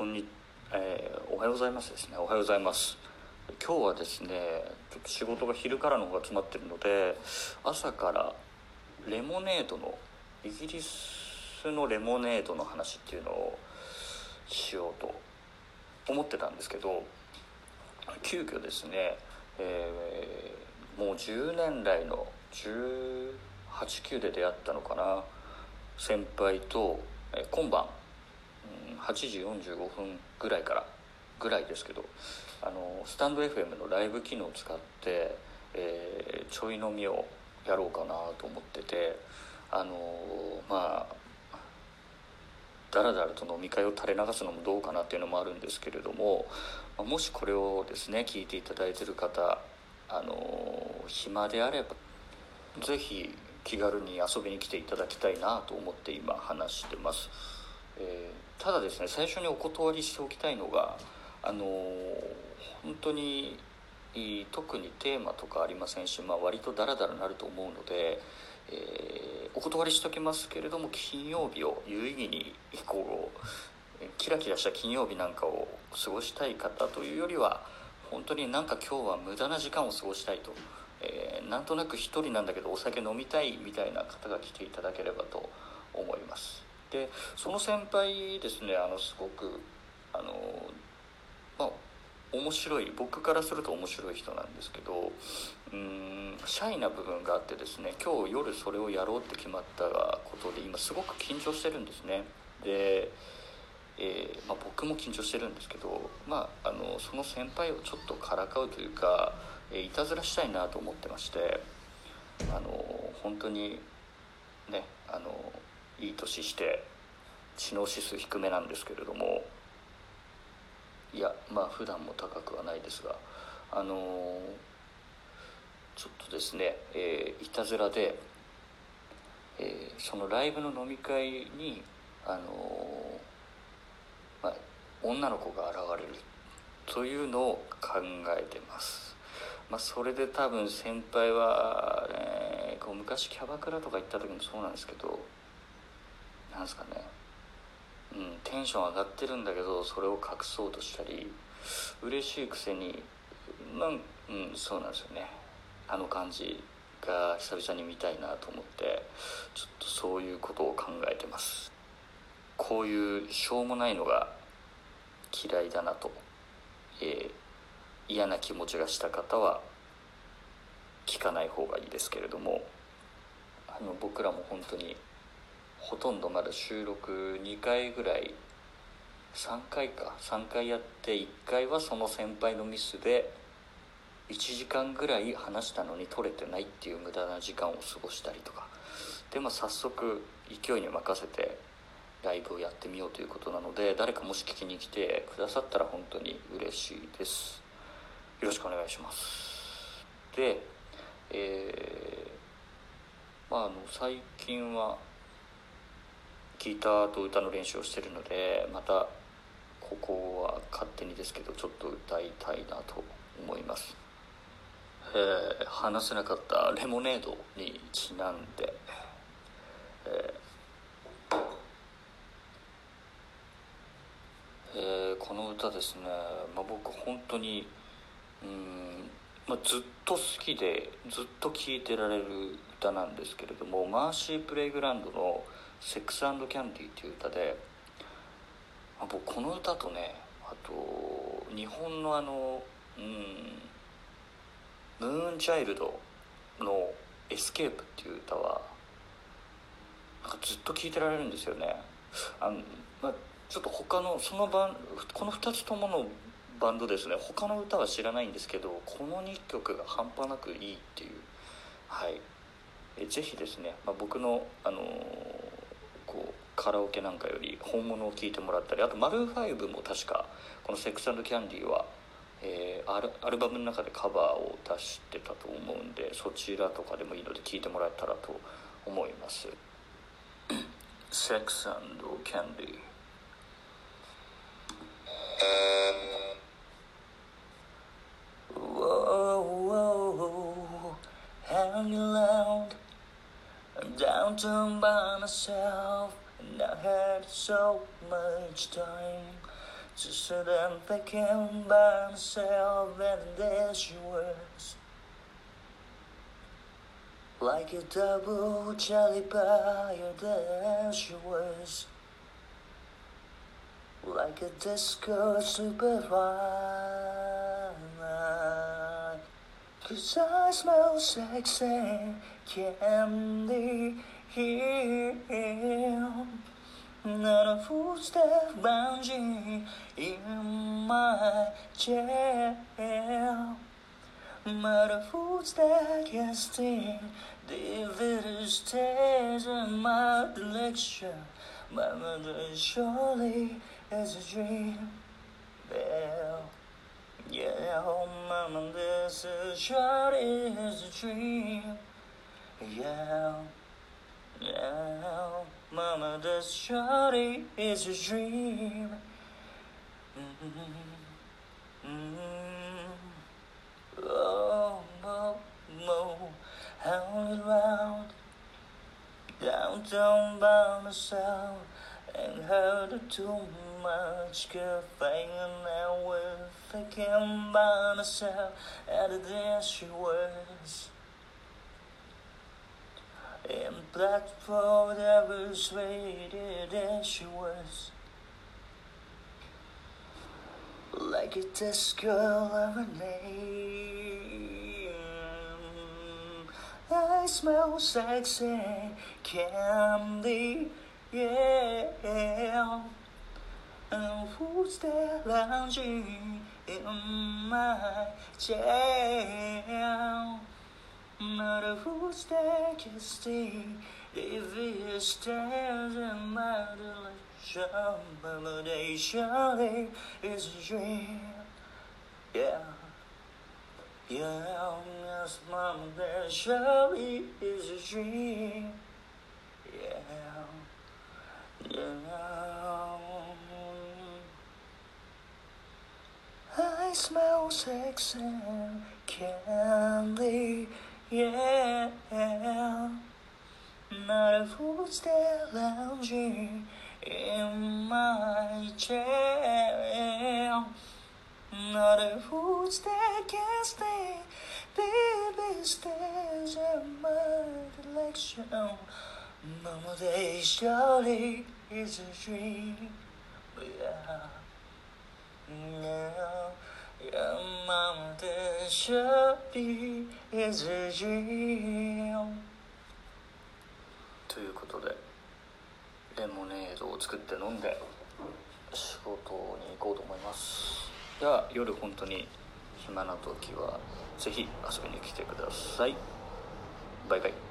こんに、えーおはようございますですね。おはようございます。今日はですねちょっと仕事が昼からの方が詰まってるので朝からレモネードのイギリスのレモネードの話っていうのをしようと思ってたんですけど急遽ですね、えーもう10年来の189で出会ったのかな先輩と、えー今晩8時45分ぐらいからぐらいですけどあのスタンド FM のライブ機能を使って、えーちょい飲みをやろうかなと思っててあのまあだらだらと飲み会を垂れ流すのもどうかなっていうのもあるんですけれどももしこれをですね聞いていただいてる方あの暇であればぜひ気軽に遊びに来ていただきたいなと思って今話してます、えーただですね最初にお断りしておきたいのがあの本当に特にテーマとかありませんし、まあ、割とダラダラなると思うので、えーお断りしておきますけれども金曜日を有意義にこうキラキラした金曜日なんかを過ごしたい方というよりは本当になんか今日は無駄な時間を過ごしたいと、えーなんとなく一人なんだけどお酒飲みたいみたいな方が来ていただければと思います。でその先輩ですねあのすごくあのまあ面白い僕からすると面白い人なんですけどうーんシャイな部分があってですね今日夜それをやろうって決まったことで今すごく緊張してるんですね。で、えーまあ、僕も緊張してるんですけど、まあ、あのその先輩をちょっとからかうというか、えーいたずらしたいなと思ってましてあの本当にねあのいい年して知能指数低めなんですけれどもいやまあ普段も高くはないですがあのちょっとですね、えーいたずらで、えーそのライブの飲み会にあのまあ、女の子が現れるというのを考えてます、まあ、それで多分先輩は、ね、こう昔キャバクラとか行った時もそうなんですけどなんすかね。うん、テンション上がってるんだけどそれを隠そうとしたり嬉しいくせになん、うん、そうなんですよね。あの感じが久々に見たいなと思ってちょっとそういうことを考えてます。こういうしょうもないのが嫌いだなと、えー嫌な気持ちがした方は聞かない方がいいですけれどもあの僕らも本当にほとんどまだ収録2回ぐらい。3回か。3回やって1回はその先輩のミスで1時間ぐらい話したのに撮れてないっていう無駄な時間を過ごしたりとか。でまあ早速勢いに任せてライブをやってみようということなので誰かもし聞きに来てくださったら本当に嬉しいです。よろしくお願いします。でえーまああの最近はギターと歌の練習をしてるのでまたここは勝手にですけどちょっと歌いたいなと思います、えー話せなかったレモネードにちなんで、えーえーこの歌ですね、まあ、僕本当にうん、まあ、ずっと好きでずっと聴いてられる歌なんですけれどもマーシー・プレイグラウンドの「セックスキャンディー」っていう歌で、まあ、僕この歌とねあと日本のあのうん MOON CHILD の「ESCAPE」っていう歌はなんかずっと聴いてられるんですよね。あの、まあ、ちょっと他のそのバンこの2つとものバンドですね。他の歌は知らないんですけどこの2曲が半端なくいいっていう。はい。えぜひですね、まあ、僕の、あのーこうカラオケなんかより本物を聴いてもらったりあとマルーファイブも確かこの「セックスキャンディーは」えーアルアルバムの中でカバーを出してたと思うんでそちらとかでもいいので聴いてもらえたらと思います「セックスキャンディー」Whoa, whoa, hanging around, downtown by myself, and I had so much time Just sit and thinking by myself and there she was. Like a double jelly pie, there she was. Like a disco superfly Cause I smell sexy candy here. Not a footstep lounging in my chair. Not a footstep casting little stairs in my direction. My mother surely is a dream. Well, yeah, oh mama, this is surely is a dream Yeah, yeah, mama, this surely is a dream mm-hmm. Mm-hmm. Oh, oh, oh, held around downtown by myself and heard too much caffeine and I was thinking by myself and there she was. In black for that was waited there she was. Like a disco of a name. I smell sexy candy yeah and who's there lounging in my chair not a who's there stay if it stares in my direction but surely is a dream yeah yeah, yes, mama, there surely is a dream. Yeah. Sex and candy, yeah. Not a fool's there lounging in my chair. Not a fool's that can stay, baby stays in my direction. Mama, they surely is a dream, yeah. Yeah, ということでレモネードを作って飲んで仕事に行こうと思います。では夜本当に暇な時はぜひ遊びに来てください。バイバイ。